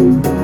Thank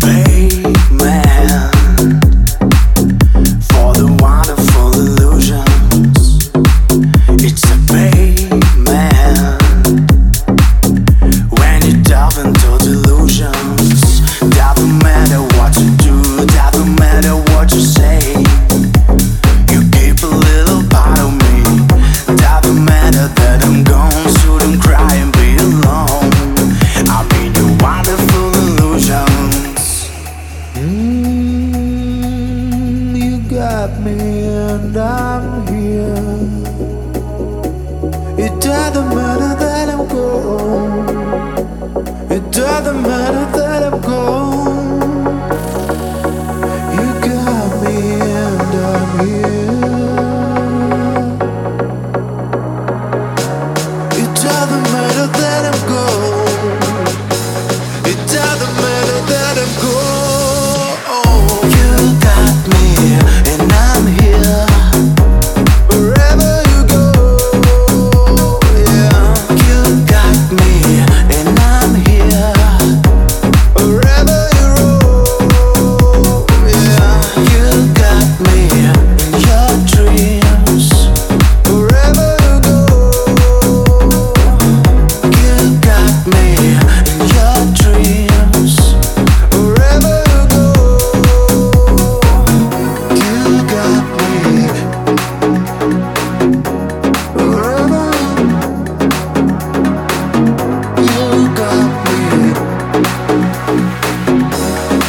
baby. and I'm here. It doesn't matter that I'm gone. It doesn't matter that I'm gone.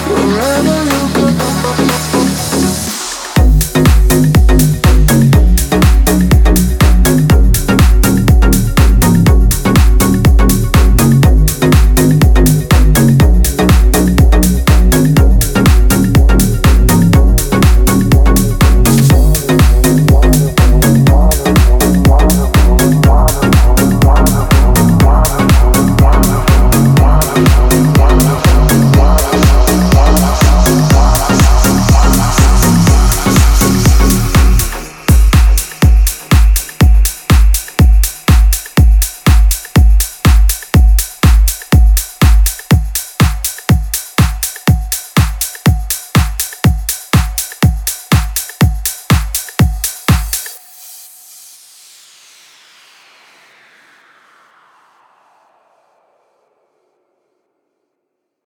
Forever